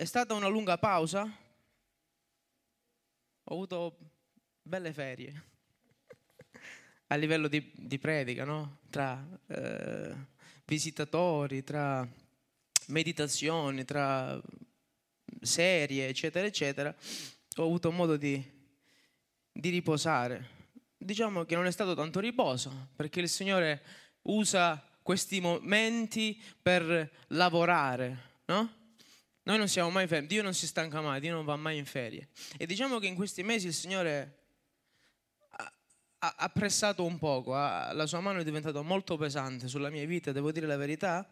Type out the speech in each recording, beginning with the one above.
è stata una lunga pausa, ho avuto belle ferie a livello di, di predica, no? tra eh, visitatori, tra meditazioni, tra serie, eccetera, eccetera, ho avuto modo di, di riposare. Diciamo che non è stato tanto riposo, perché il Signore usa questi momenti per lavorare, no? Noi non siamo mai fermi, Dio non si stanca mai, Dio non va mai in ferie. E diciamo che in questi mesi il Signore ha, pressato un poco, ha, la sua mano è diventata molto pesante sulla mia vita, devo dire la verità.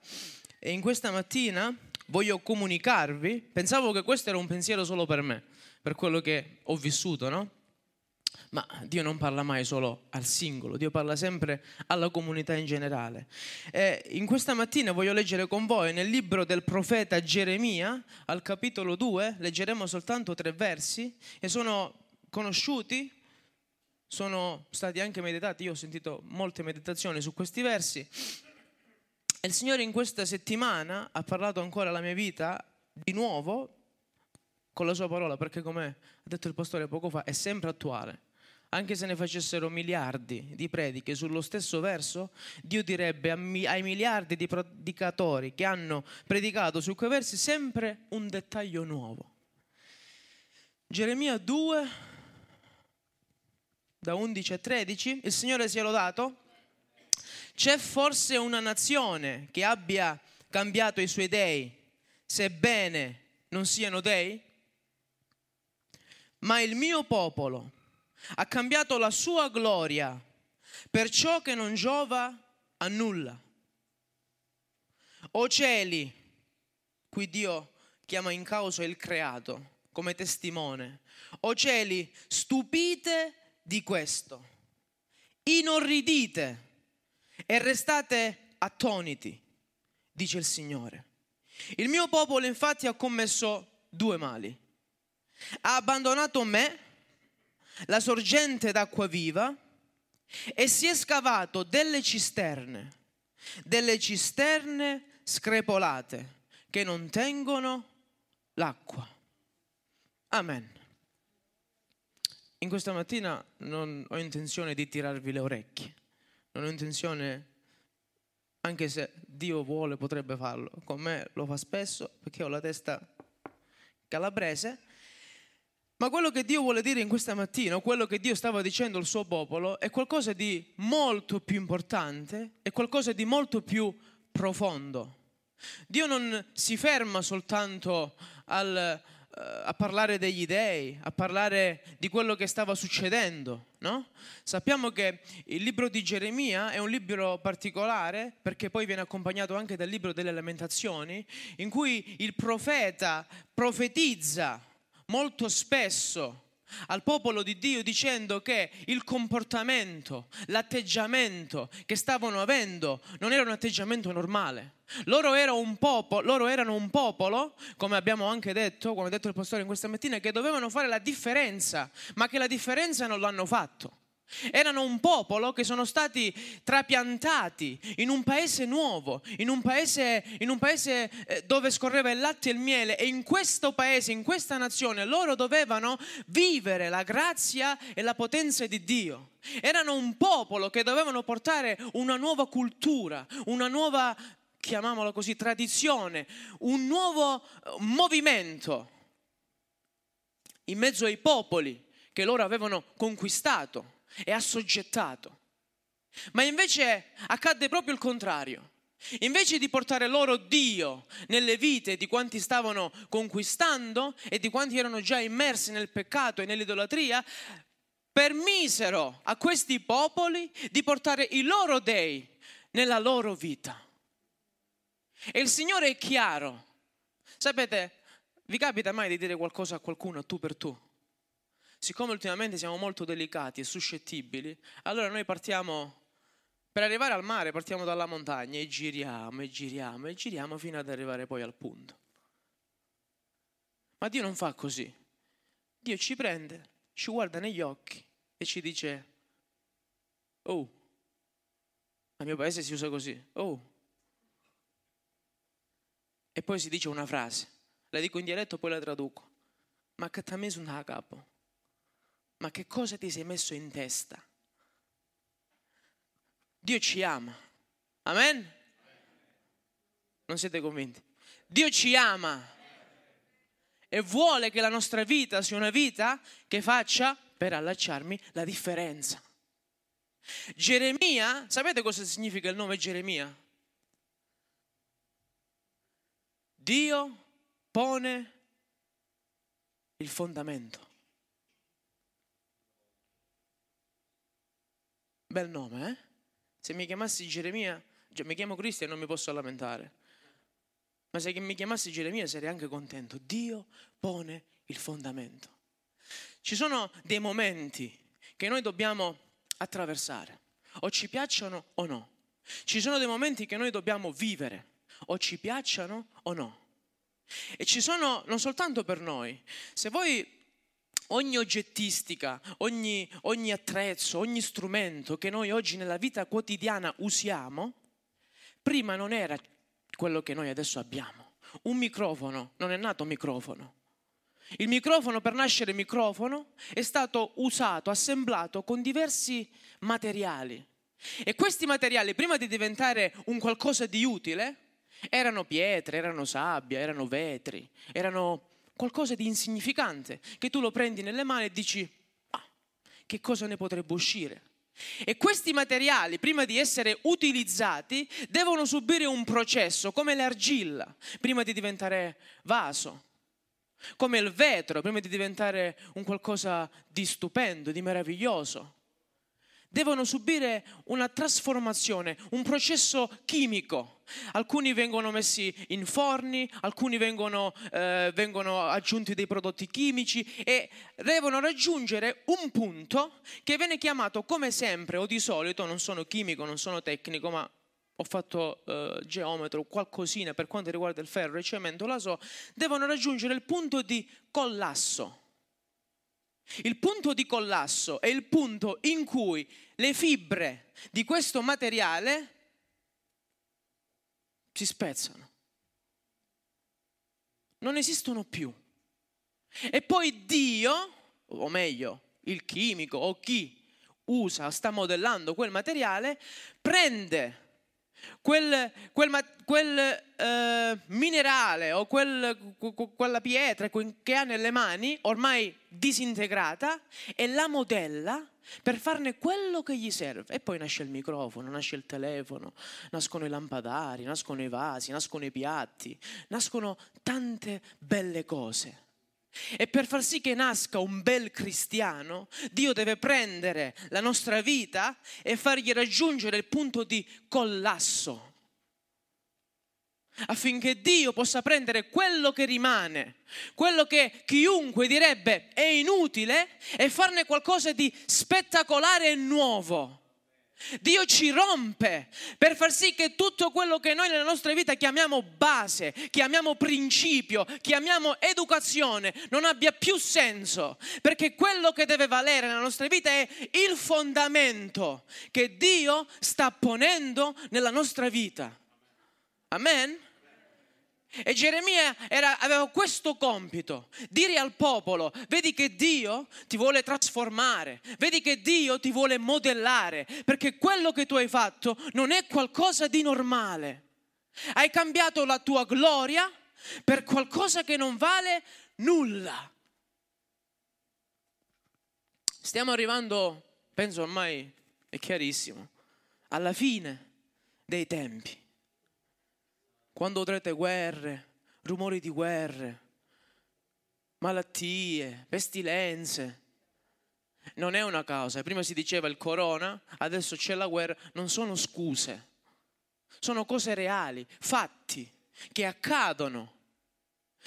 E in questa mattina voglio comunicarvi, pensavo che questo era un pensiero solo per me, per quello che ho vissuto, no? Ma Dio non parla mai solo al singolo, Dio parla sempre alla comunità in generale. E in questa mattina voglio leggere con voi nel libro del profeta Geremia, al capitolo 2, leggeremo soltanto tre versi e sono conosciuti, sono stati anche meditati, io ho sentito molte meditazioni su questi versi. E il Signore in questa settimana ha parlato ancora alla mia vita di nuovo con la sua parola, perché come ha detto il pastore poco fa, è sempre attuale anche se ne facessero miliardi di prediche sullo stesso verso, Dio direbbe ai miliardi di predicatori che hanno predicato su quei versi sempre un dettaglio nuovo. Geremia 2, da 11 a 13, il Signore sia lodato. C'è forse una nazione che abbia cambiato i suoi dei, sebbene non siano dei? Ma il mio popolo ha cambiato la sua gloria per ciò che non giova a nulla. O cieli, qui Dio chiama in causa il creato come testimone, o cieli, stupite di questo, inorridite e restate attoniti, dice il Signore. Il mio popolo infatti ha commesso due mali. Ha abbandonato me, la sorgente d'acqua viva e si è scavato delle cisterne, delle cisterne screpolate che non tengono l'acqua. Amen. In questa mattina non ho intenzione di tirarvi le orecchie, non ho intenzione, anche se Dio vuole potrebbe farlo, con me lo fa spesso perché ho la testa calabrese, ma quello che Dio vuole dire in questa mattina, quello che Dio stava dicendo al suo popolo, è qualcosa di molto più importante, è qualcosa di molto più profondo. Dio non si ferma soltanto al, uh, a parlare degli dei, a parlare di quello che stava succedendo, no? Sappiamo che il libro di Geremia è un libro particolare perché poi viene accompagnato anche dal libro delle lamentazioni, in cui il profeta profetizza molto spesso al popolo di Dio dicendo che il comportamento, l'atteggiamento che stavano avendo non era un atteggiamento normale. Loro, era un popolo, loro erano un popolo, come abbiamo anche detto, come ha detto il pastore in questa mattina, che dovevano fare la differenza, ma che la differenza non l'hanno fatto. Erano un popolo che sono stati trapiantati in un paese nuovo, in un paese, in un paese, eh, dove scorreva il latte e il miele e in questo paese, in questa nazione, loro dovevano vivere la grazia e la potenza di Dio. Erano un popolo che dovevano portare una nuova cultura, una nuova, chiamiamola così, tradizione, un nuovo eh, movimento in mezzo ai popoli che loro avevano conquistato e assoggettato. Ma invece accadde proprio il contrario. Invece di portare loro Dio nelle vite di quanti stavano conquistando e di quanti erano già immersi nel peccato e nell'idolatria, permisero a questi popoli di portare i loro dei nella loro vita. E il Signore è chiaro. Sapete, vi capita mai di dire qualcosa a qualcuno tu per tu? Siccome ultimamente siamo molto delicati e suscettibili, allora noi partiamo, per arrivare al mare, partiamo dalla montagna e giriamo e giriamo e giriamo fino ad arrivare poi al punto. Ma Dio non fa così. Dio ci prende, ci guarda negli occhi e ci dice, oh, al mio paese si usa così, oh. E poi si dice una frase, La dico in dialetto, poi la traduco. Ma che messo a capo? Ma che cosa ti sei messo in testa? Dio ci ama. Amen? Non siete convinti? Dio ci ama e vuole che la nostra vita sia una vita che faccia, per allacciarmi, la differenza. Geremia, sapete cosa significa il nome Geremia? Dio pone il fondamento. Bel nome, eh? Se mi chiamassi Geremia, cioè mi chiamo Cristo e non mi posso lamentare. Ma se mi chiamassi Geremia sarei anche contento. Dio pone il fondamento. Ci sono dei momenti che noi dobbiamo attraversare, o ci piacciono o no. Ci sono dei momenti che noi dobbiamo vivere, o ci piacciono o no. E ci sono non soltanto per noi. Se voi ogni oggettistica, ogni, ogni attrezzo, ogni strumento che noi oggi nella vita quotidiana usiamo, prima non era quello che noi adesso abbiamo. Un microfono non è nato microfono. Il microfono per nascere microfono è stato usato, assemblato con diversi materiali. E questi materiali, prima di diventare un qualcosa di utile, erano pietre, erano sabbia, erano vetri, erano qualcosa di insignificante, che tu lo prendi nelle mani e dici, ah, che cosa ne potrebbe uscire? E questi materiali, prima di essere utilizzati, devono subire un processo, come l'argilla, prima di diventare vaso, come il vetro, prima di diventare un qualcosa di stupendo, di meraviglioso. Devono subire una trasformazione, un processo chimico. Alcuni vengono messi in forni, alcuni vengono, eh, vengono aggiunti dei prodotti chimici e devono raggiungere un punto che viene chiamato come sempre o di solito, non sono chimico, non sono tecnico, ma ho fatto eh, geometro, qualcosina per quanto riguarda il ferro e il cemento, la so, devono raggiungere il punto di collasso. Il punto di collasso è il punto in cui le fibre di questo materiale si spezzano. Non esistono più. E poi Dio, o meglio, il chimico o chi usa, sta modellando quel materiale, prende quel, quel, quel eh, minerale o quel, quella pietra che ha nelle mani, ormai disintegrata, e la modella per farne quello che gli serve. E poi nasce il microfono, nasce il telefono, nascono i lampadari, nascono i vasi, nascono i piatti, nascono tante belle cose. E per far sì che nasca un bel cristiano, Dio deve prendere la nostra vita e fargli raggiungere il punto di collasso affinché Dio possa prendere quello che rimane, quello che chiunque direbbe è inutile e farne qualcosa di spettacolare e nuovo. Dio ci rompe per far sì che tutto quello che noi nella nostra vita chiamiamo base, chiamiamo principio, chiamiamo educazione, non abbia più senso, perché quello che deve valere nella nostra vita è il fondamento che Dio sta ponendo nella nostra vita. Amen? E Geremia era, aveva questo compito, dire al popolo, vedi che Dio ti vuole trasformare, vedi che Dio ti vuole modellare, perché quello che tu hai fatto non è qualcosa di normale. Hai cambiato la tua gloria per qualcosa che non vale nulla. Stiamo arrivando, penso ormai è chiarissimo, alla fine dei tempi quando avrete guerre, rumori di guerre, malattie, pestilenze. Non è una causa. Prima si diceva il corona, adesso c'è la guerra. Non sono scuse. Sono cose reali, fatti che accadono.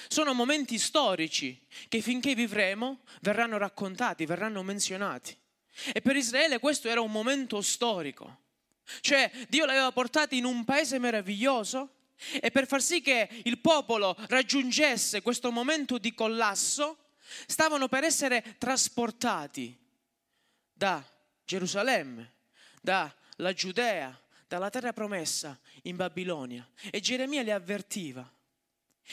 Sono momenti storici che finché vivremo verranno raccontati, verranno menzionati. E per Israele questo era un momento storico. Cioè Dio l'aveva portati in un paese meraviglioso e per far sì che il popolo raggiungesse questo momento di collasso, stavano per essere trasportati da Gerusalemme, dalla Giudea, dalla terra promessa in Babilonia. E Geremia li avvertiva.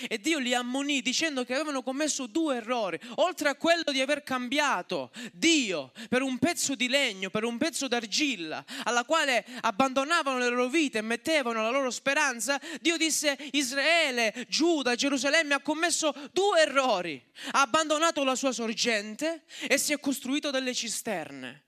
E Dio li ammonì dicendo che avevano commesso due errori, oltre a quello di aver cambiato Dio per un pezzo di legno, per un pezzo d'argilla, alla quale abbandonavano le loro vite e mettevano la loro speranza, Dio disse Israele, Giuda, Gerusalemme ha commesso due errori, ha abbandonato la sua sorgente e si è costruito delle cisterne.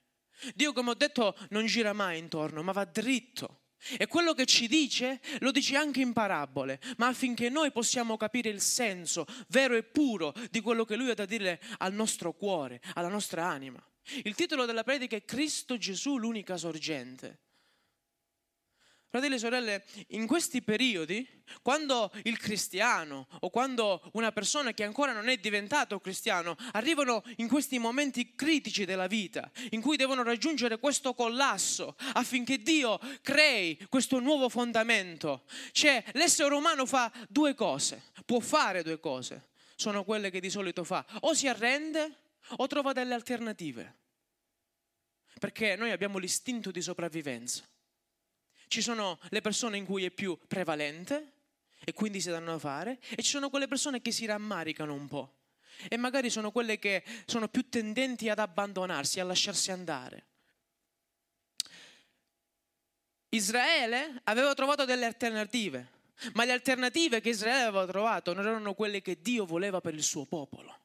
Dio, come ho detto, non gira mai intorno, ma va dritto. E quello che ci dice lo dice anche in parabole, ma affinché noi possiamo capire il senso vero e puro di quello che lui ha da dire al nostro cuore, alla nostra anima. Il titolo della predica è Cristo Gesù, l'unica sorgente. Fratelli e sorelle, in questi periodi, quando il cristiano o quando una persona che ancora non è diventato cristiano arrivano in questi momenti critici della vita, in cui devono raggiungere questo collasso affinché Dio crei questo nuovo fondamento, cioè l'essere umano fa due cose, può fare due cose, sono quelle che di solito fa, o si arrende o trova delle alternative, perché noi abbiamo l'istinto di sopravvivenza ci sono le persone in cui è più prevalente e quindi si danno da fare e ci sono quelle persone che si rammaricano un po' e magari sono quelle che sono più tendenti ad abbandonarsi, a lasciarsi andare. Israele aveva trovato delle alternative, ma le alternative che Israele aveva trovato non erano quelle che Dio voleva per il suo popolo.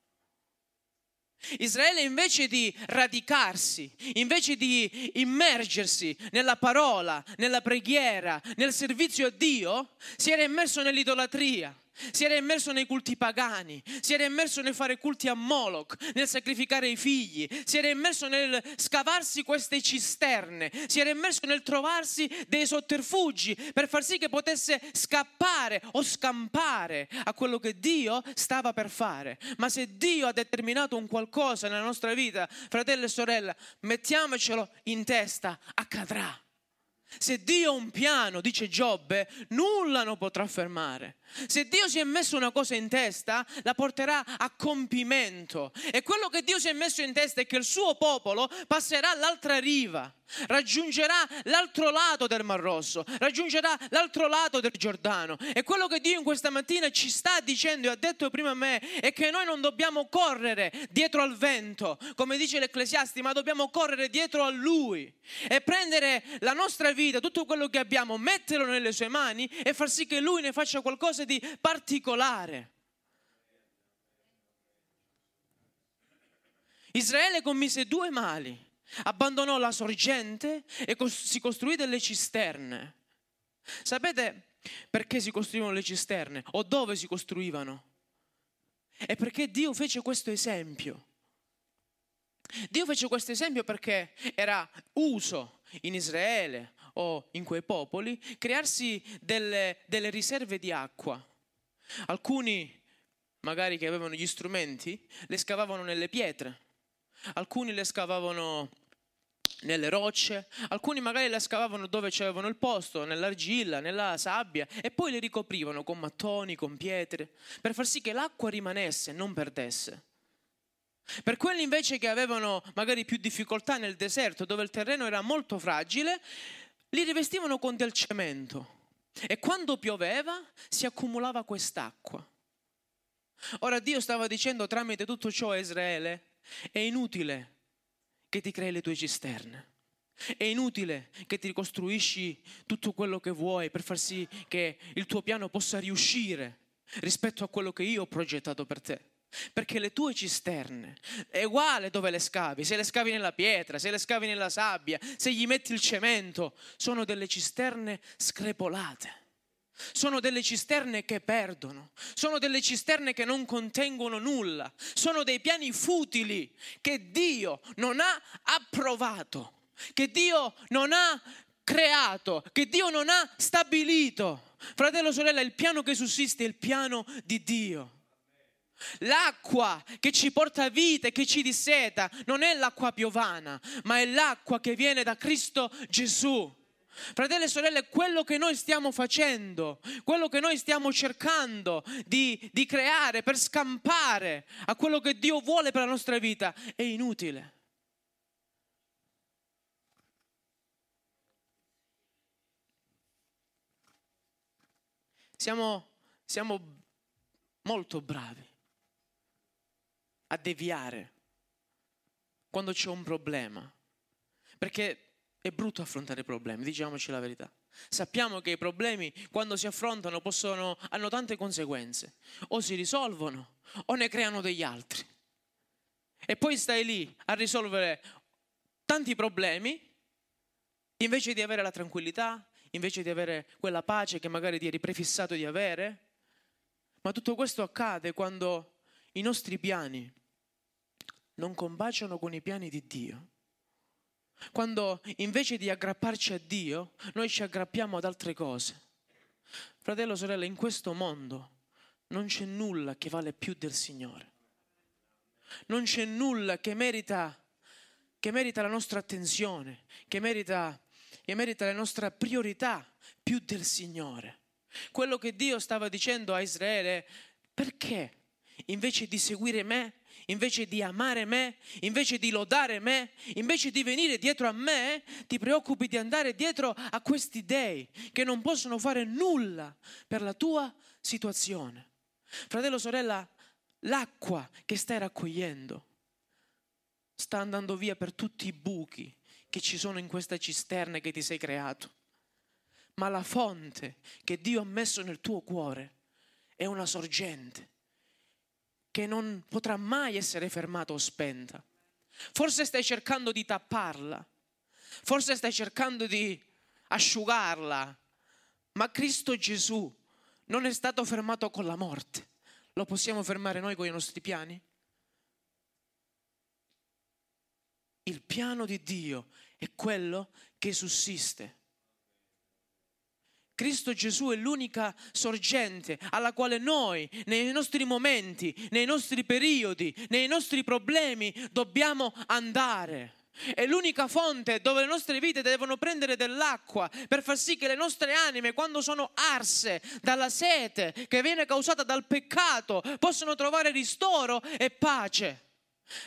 Israele invece di radicarsi, invece di immergersi nella parola, nella preghiera, nel servizio a Dio, si era immerso nell'idolatria si era immerso nei culti pagani, si era immerso nel fare culti a Moloch, nel sacrificare i figli, si era immerso nel scavarsi queste cisterne, si era immerso nel trovarsi dei sotterfugi per far sì che potesse scappare o scampare a quello che Dio stava per fare. Ma se Dio ha determinato un qualcosa nella nostra vita, fratello e sorella, mettiamocelo in testa, accadrà. Se Dio ha un piano, dice Giobbe, nulla lo potrà fermare. Se Dio si è messo una cosa in testa, la porterà a compimento. E quello che Dio si è messo in testa è che il suo popolo passerà all'altra riva, raggiungerà l'altro lato del Mar Rosso, raggiungerà l'altro lato del Giordano. E quello che Dio in questa mattina ci sta dicendo e ha detto prima a me è che noi non dobbiamo correre dietro al vento, come dice l'Ecclesiasti, ma dobbiamo correre dietro a Lui e prendere la nostra vita, tutto quello che abbiamo, metterlo nelle sue mani e far sì che Lui ne faccia qualcosa di particolare. Israele commise due mali, abbandonò la sorgente e si costruì delle cisterne. Sapete perché si costruivano le cisterne o dove si costruivano? È perché Dio fece questo esempio. Dio fece questo esempio perché era uso in Israele o in quei popoli crearsi delle, delle riserve di acqua. Alcuni, magari che avevano gli strumenti, le scavavano nelle pietre, alcuni le scavavano nelle rocce, alcuni magari le scavavano dove c'avevano il posto, nell'argilla, nella sabbia e poi le ricoprivano con mattoni, con pietre, per far sì che l'acqua rimanesse, non perdesse. Per quelli invece che avevano magari più difficoltà nel deserto, dove il terreno era molto fragile, li rivestivano con del cemento e quando pioveva si accumulava quest'acqua. Ora Dio stava dicendo tramite tutto ciò a Israele, è inutile che ti crei le tue cisterne. È inutile che ti ricostruisci tutto quello che vuoi per far sì che il tuo piano possa riuscire rispetto a quello che io ho progettato per te. Perché le tue cisterne è uguale dove le scavi, se le scavi nella pietra, se le scavi nella sabbia, se gli metti il cemento, sono delle cisterne screpolate. Sono delle cisterne che perdono, sono delle cisterne che non contengono nulla, sono dei piani futili che Dio non ha approvato, che Dio non ha creato, che Dio non ha stabilito. Fratello, sorella, il piano che sussiste è il piano di Dio. L'acqua che ci porta vita e che ci disseta non è l'acqua piovana, ma è l'acqua che viene da Cristo Gesù. Fratelli e sorelle, quello che noi stiamo facendo, quello che noi stiamo cercando di, di creare per scampare a quello che Dio vuole per la nostra vita è inutile. Siamo, siamo molto bravi a deviare quando c'è un problema, perché è brutto affrontare problemi, diciamoci la verità. Sappiamo che i problemi quando si affrontano possono, hanno tante conseguenze, o si risolvono o ne creano degli altri. E poi stai lì a risolvere tanti problemi invece di avere la tranquillità, invece di avere quella pace che magari ti eri prefissato di avere. Ma tutto questo accade quando i nostri piani non combaciano con i piani di Dio. Quando invece di aggrapparci a Dio, noi ci aggrappiamo ad altre cose. Fratello, sorella, in questo mondo non c'è nulla che vale più del Signore. Non c'è nulla che merita, che merita la nostra attenzione, che merita, che merita la nostra priorità più del Signore. Quello che Dio stava dicendo a Israele, perché invece di seguire me, invece di amare me, invece di lodare me, invece di venire dietro a me, ti preoccupi di andare dietro a questi dei che non possono fare nulla per la tua situazione. Fratello, sorella, l'acqua che stai raccogliendo sta andando via per tutti i buchi che ci sono in questa cisterna che ti sei creato. Ma la fonte che Dio ha messo nel tuo cuore è una sorgente che non potrà mai essere fermata o spenta. Forse stai cercando di tapparla, forse stai cercando di asciugarla, ma Cristo Gesù non è stato fermato con la morte. Lo possiamo fermare noi con i nostri piani? Il piano di Dio è quello che sussiste Cristo Gesù è l'unica sorgente alla quale noi, nei nostri momenti, nei nostri periodi, nei nostri problemi, dobbiamo andare. È l'unica fonte dove le nostre vite devono prendere dell'acqua per far sì che le nostre anime, quando sono arse dalla sete che viene causata dal peccato, possano trovare ristoro e pace.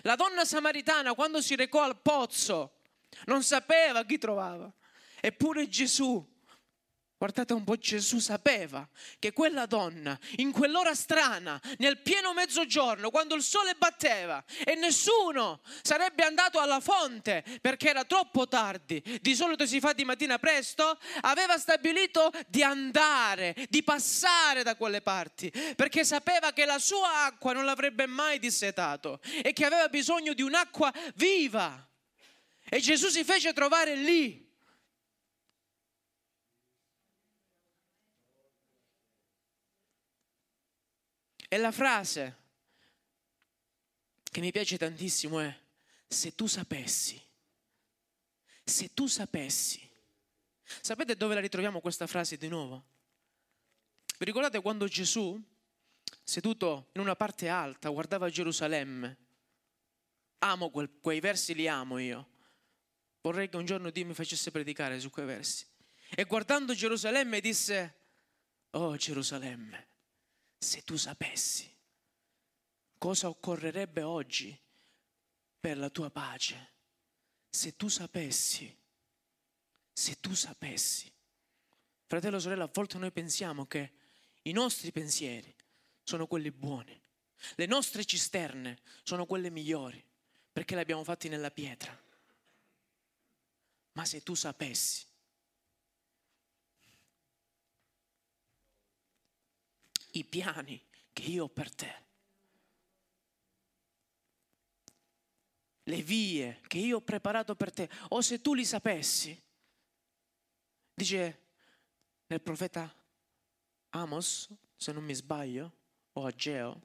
La donna samaritana, quando si recò al pozzo, non sapeva chi trovava. Eppure Gesù Guardate un po', Gesù sapeva che quella donna, in quell'ora strana, nel pieno mezzogiorno, quando il sole batteva e nessuno sarebbe andato alla fonte perché era troppo tardi, di solito si fa di mattina presto, aveva stabilito di andare, di passare da quelle parti, perché sapeva che la sua acqua non l'avrebbe mai dissetato e che aveva bisogno di un'acqua viva. E Gesù si fece trovare lì E la frase che mi piace tantissimo è, se tu sapessi, se tu sapessi. Sapete dove la ritroviamo questa frase di nuovo? Vi ricordate quando Gesù, seduto in una parte alta, guardava Gerusalemme? Amo quel, quei versi, li amo io. Vorrei che un giorno Dio mi facesse predicare su quei versi. E guardando Gerusalemme disse, oh Gerusalemme, se tu sapessi cosa occorrerebbe oggi per la tua pace, se tu sapessi, se tu sapessi. Fratello, sorella, a volte noi pensiamo che i nostri pensieri sono quelli buoni, le nostre cisterne sono quelle migliori, perché le abbiamo fatte nella pietra. Ma se tu sapessi i piani che io ho per te. Le vie che io ho preparato per te, o se tu li sapessi, dice nel profeta Amos, se non mi sbaglio, o Ageo,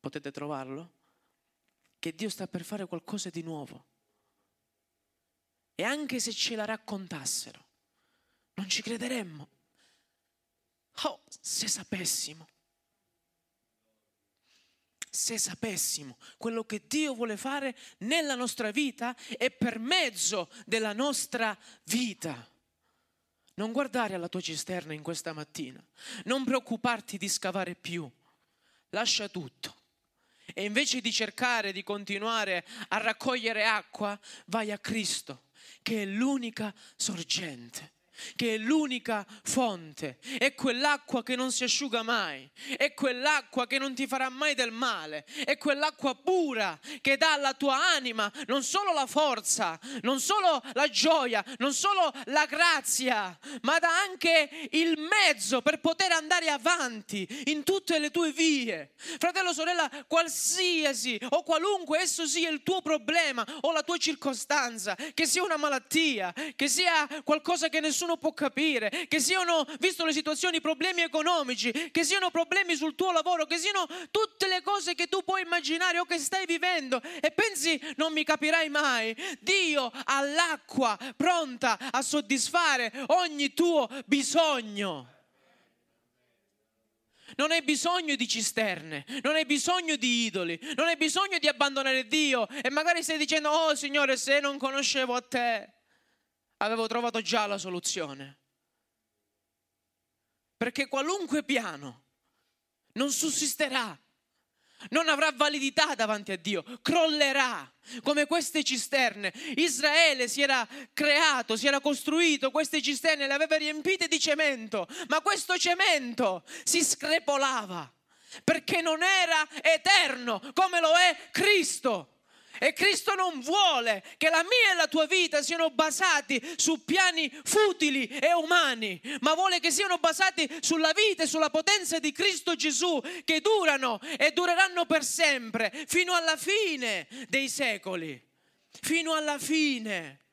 potete trovarlo, che Dio sta per fare qualcosa di nuovo. E anche se ce la raccontassero, non ci crederemmo. Oh, se sapessimo se sapessimo quello che Dio vuole fare nella nostra vita e per mezzo della nostra vita. Non guardare alla tua cisterna in questa mattina, non preoccuparti di scavare più, lascia tutto. E invece di cercare di continuare a raccogliere acqua, vai a Cristo, che è l'unica sorgente. Che è l'unica fonte, è quell'acqua che non si asciuga mai, è quell'acqua che non ti farà mai del male, è quell'acqua pura che dà alla tua anima non solo la forza, non solo la gioia, non solo la grazia, ma dà anche il mezzo per poter andare avanti in tutte le tue vie. Fratello, sorella, qualsiasi o qualunque esso sia il tuo problema o la tua circostanza, che sia una malattia, che sia qualcosa che nessuno nessuno può capire, che siano, visto le situazioni, problemi economici, che siano problemi sul tuo lavoro, che siano tutte le cose che tu puoi immaginare o che stai vivendo e pensi non mi capirai mai. Dio ha l'acqua pronta a soddisfare ogni tuo bisogno. Non hai bisogno di cisterne, non hai bisogno di idoli, non hai bisogno di abbandonare Dio e magari stai dicendo, oh Signore, se non conoscevo a te avevo trovato già la soluzione. Perché qualunque piano non sussisterà, non avrà validità davanti a Dio, crollerà come queste cisterne. Israele si era creato, si era costruito queste cisterne, le aveva riempite di cemento, ma questo cemento si screpolava perché non era eterno come lo è Cristo. E Cristo non vuole che la mia e la tua vita siano basati su piani futili e umani, ma vuole che siano basati sulla vita e sulla potenza di Cristo Gesù che durano e dureranno per sempre, fino alla fine dei secoli. Fino alla fine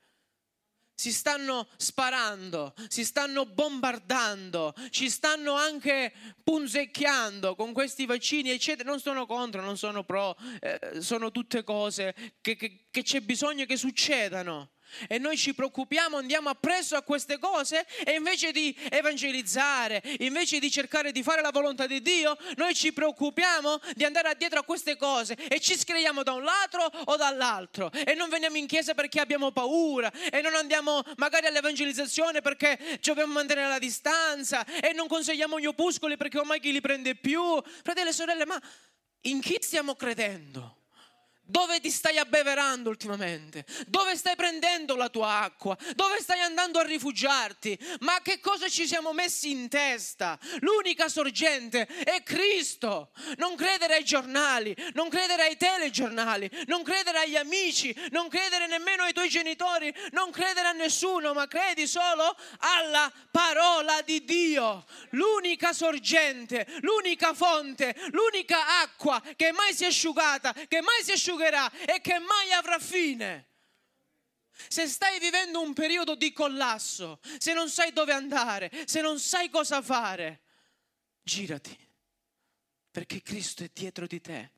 si stanno sparando, si stanno bombardando, ci stanno anche punzecchiando con questi vaccini, eccetera. Non sono contro, non sono pro, eh, sono tutte cose che, che, che c'è bisogno che succedano e noi ci preoccupiamo, andiamo appresso a queste cose e invece di evangelizzare, invece di cercare di fare la volontà di Dio, noi ci preoccupiamo di andare addietro a queste cose e ci scriviamo da un lato o dall'altro e non veniamo in chiesa perché abbiamo paura e non andiamo magari all'evangelizzazione perché ci dobbiamo mantenere la distanza e non consigliamo gli opuscoli perché ormai chi li prende più. Fratelli e sorelle, ma in chi stiamo credendo? Dove ti stai abbeverando ultimamente? Dove stai prendendo la tua acqua? Dove stai andando a rifugiarti? Ma che cosa ci siamo messi in testa? L'unica sorgente è Cristo. Non credere ai giornali, non credere ai telegiornali, non credere agli amici, non credere nemmeno ai tuoi genitori, non credere a nessuno, ma credi solo alla parola di Dio. L'unica sorgente, l'unica fonte, l'unica acqua che mai si è asciugata, che mai si è asciugata asciugherà e che mai avrà fine. Se stai vivendo un periodo di collasso, se non sai dove andare, se non sai cosa fare, girati, perché Cristo è dietro di te.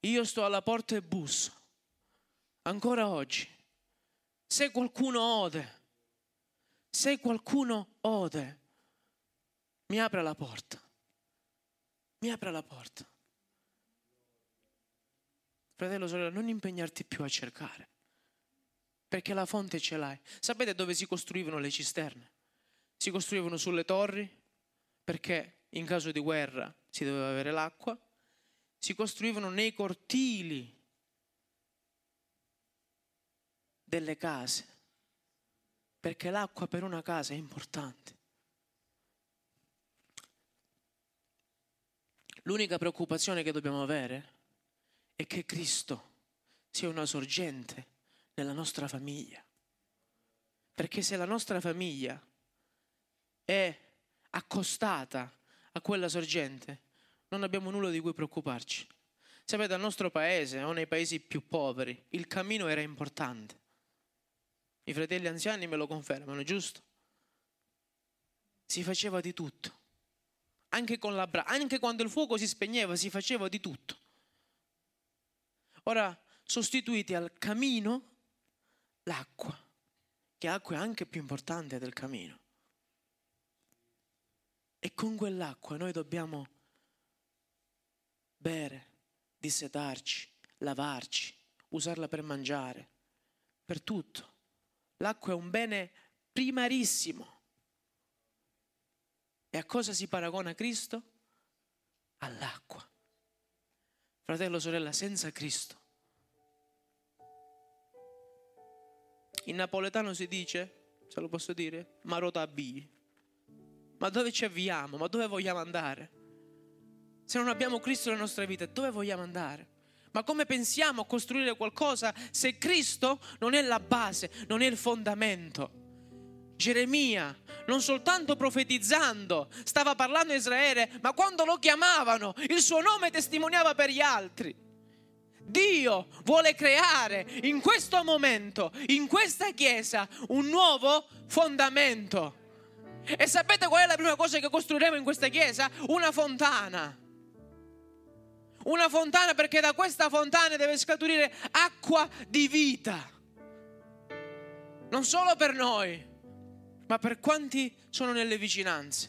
Io sto alla porta e busso, ancora oggi. Se qualcuno ode, se qualcuno ode, mi apre la porta mi apre la porta. Fratello, sorella, non impegnarti più a cercare, perché la fonte ce l'hai. Sapete dove si costruivano le cisterne? Si costruivano sulle torri, perché in caso di guerra si doveva avere l'acqua. Si costruivano nei cortili delle case, perché l'acqua per una casa è importante. L'unica preoccupazione che dobbiamo avere è che Cristo sia una sorgente nella nostra famiglia. Perché se la nostra famiglia è accostata a quella sorgente, non abbiamo nulla di cui preoccuparci. Sapete, al nostro paese o nei paesi più poveri il cammino era importante. I fratelli anziani me lo confermano, giusto? Si faceva di tutto anche con la braccia, anche quando il fuoco si spegneva, si faceva di tutto. Ora sostituite al camino l'acqua, che l'acqua è anche più importante del camino. E con quell'acqua noi dobbiamo bere, dissetarci, lavarci, usarla per mangiare, per tutto. L'acqua è un bene primarissimo e a cosa si paragona Cristo? All'acqua. Fratello, sorella, senza Cristo In napoletano si dice, se lo posso dire, marota B. Ma dove ci avviamo? Ma dove vogliamo andare? Se non abbiamo Cristo nella nostra vita, dove vogliamo andare? Ma come pensiamo a costruire qualcosa se Cristo non è la base, non è il fondamento? Geremia, non soltanto profetizzando, stava parlando a Israele, ma quando lo chiamavano, il suo nome testimoniava per gli altri. Dio vuole creare in questo momento, in questa chiesa, un nuovo fondamento. E sapete qual è la prima cosa che costruiremo in questa chiesa? Una fontana. Una fontana perché da questa fontana deve scaturire acqua di vita. Non solo per noi, ma per quanti sono nelle vicinanze.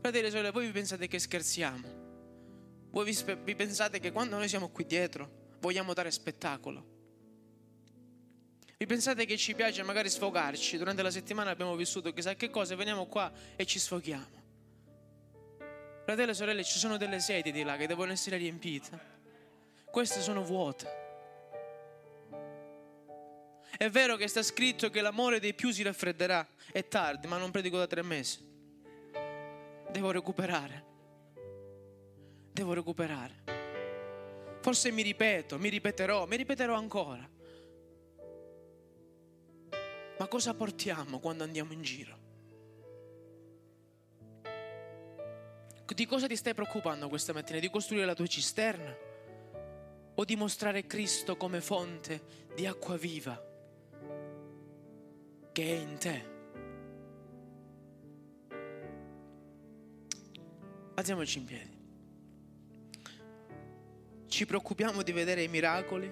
Fratelli e sorelle, voi vi pensate che scherziamo? Voi vi, vi pensate che quando noi siamo qui dietro vogliamo dare spettacolo? Vi pensate che ci piace magari sfogarci? Durante la settimana abbiamo vissuto chissà che cosa, veniamo qua e ci sfoghiamo. Fratelli e sorelle, ci sono delle sedie di là che devono essere riempite. Queste sono vuote. È vero che sta scritto che l'amore dei più si raffredderà. È tardi, ma non predico da tre mesi. Devo recuperare. Devo recuperare. Forse mi ripeto, mi ripeterò, mi ripeterò ancora. Ma cosa portiamo quando andiamo in giro? Di cosa ti stai preoccupando questa mattina? Di costruire la tua cisterna? O di mostrare Cristo come fonte di acqua viva che è in te? Alziamoci in piedi. Ci preoccupiamo di vedere i miracoli?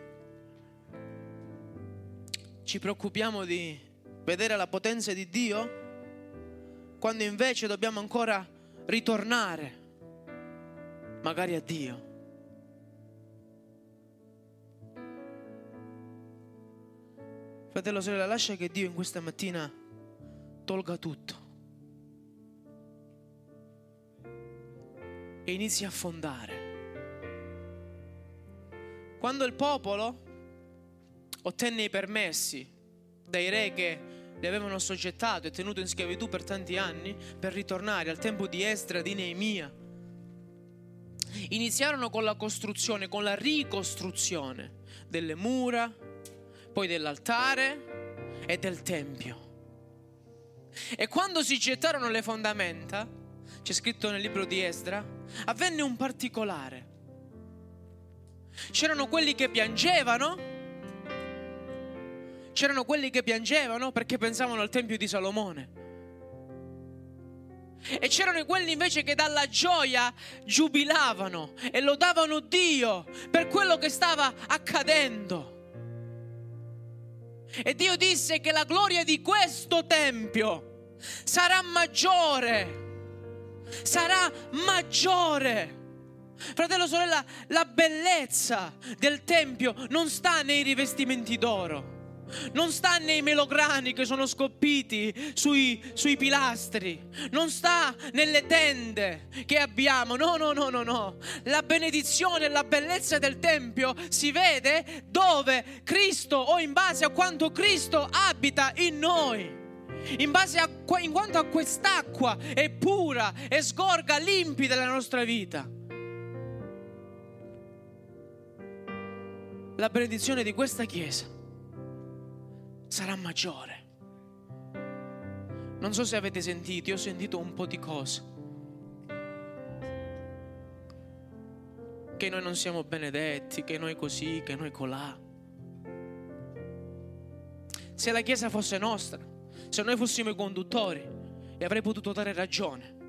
Ci preoccupiamo di vedere la potenza di Dio? Quando invece dobbiamo ancora ritornare magari a Dio. Fratello, sorella, lascia che Dio in questa mattina tolga tutto e inizi a fondare. Quando il popolo ottenne i permessi dai re che li avevano soggettato e tenuto in schiavitù per tanti anni per ritornare al tempo di Esdra, di Neemia. Iniziarono con la costruzione, con la ricostruzione delle mura, poi dell'altare e del tempio. E quando si gettarono le fondamenta, c'è scritto nel libro di Esdra, avvenne un particolare. C'erano quelli che piangevano C'erano quelli che piangevano perché pensavano al Tempio di Salomone. E c'erano quelli invece che dalla gioia giubilavano e lodavano Dio per quello che stava accadendo. E Dio disse che la gloria di questo Tempio sarà maggiore, sarà maggiore. Fratello, sorella, la bellezza del Tempio non sta nei rivestimenti d'oro non sta nei melograni che sono scoppiti sui, sui pilastri, non sta nelle tende che abbiamo, no, no, no, no, no. La benedizione e la bellezza del Tempio si vede dove Cristo o in base a quanto Cristo abita in noi. In base a in quanto a quest'acqua è pura e sgorga limpida la nostra vita. La benedizione di questa chiesa sarà maggiore. Non so se avete sentito, io ho sentito un po' di cose. Che noi non siamo benedetti, che noi così, che noi colà. Se la Chiesa fosse nostra, se noi fossimo i conduttori, e avrei potuto dare ragione.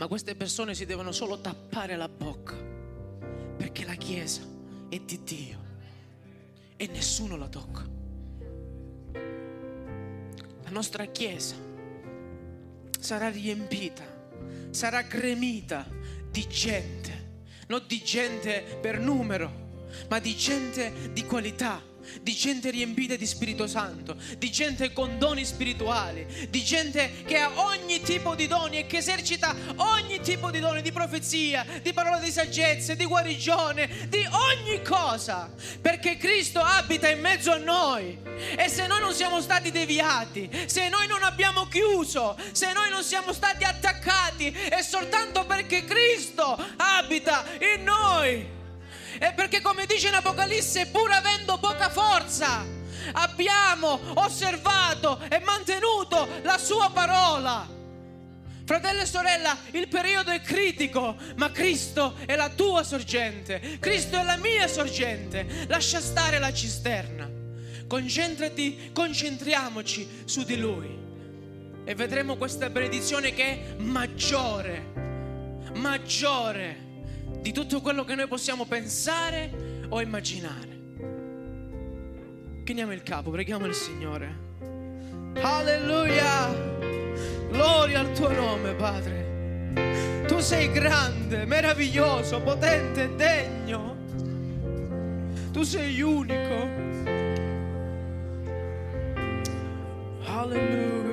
Ma queste persone si devono solo tappare la bocca perché la Chiesa è di Dio e nessuno la tocca. La nostra Chiesa sarà riempita, sarà gremita di gente, non di gente per numero, ma di gente di qualità, di gente riempita di Spirito Santo, di gente con doni spirituali, di gente che ha ogni tipo di doni e che esercita ogni tipo di doni di profezia, di parola di saggezza, di guarigione, di ogni cosa, perché Cristo abita in mezzo a noi. E se noi non siamo stati deviati, se noi non abbiamo chiuso, se noi non siamo stati attaccati, è soltanto perché Cristo abita in noi. E perché come dice in Apocalisse, pur avendo poca forza, abbiamo osservato e mantenuto la sua parola. Fratello e sorella, il periodo è critico, ma Cristo è la tua sorgente, Cristo è la mia sorgente. Lascia stare la cisterna. Concentrati, concentriamoci su di Lui. E vedremo questa benedizione che è maggiore, maggiore di tutto quello che noi possiamo pensare o immaginare. Chiniamo il capo, preghiamo il Signore. Alleluia! Gloria al tuo nome, Padre. Tu sei grande, meraviglioso, potente, degno. Tu sei unico. Alleluia.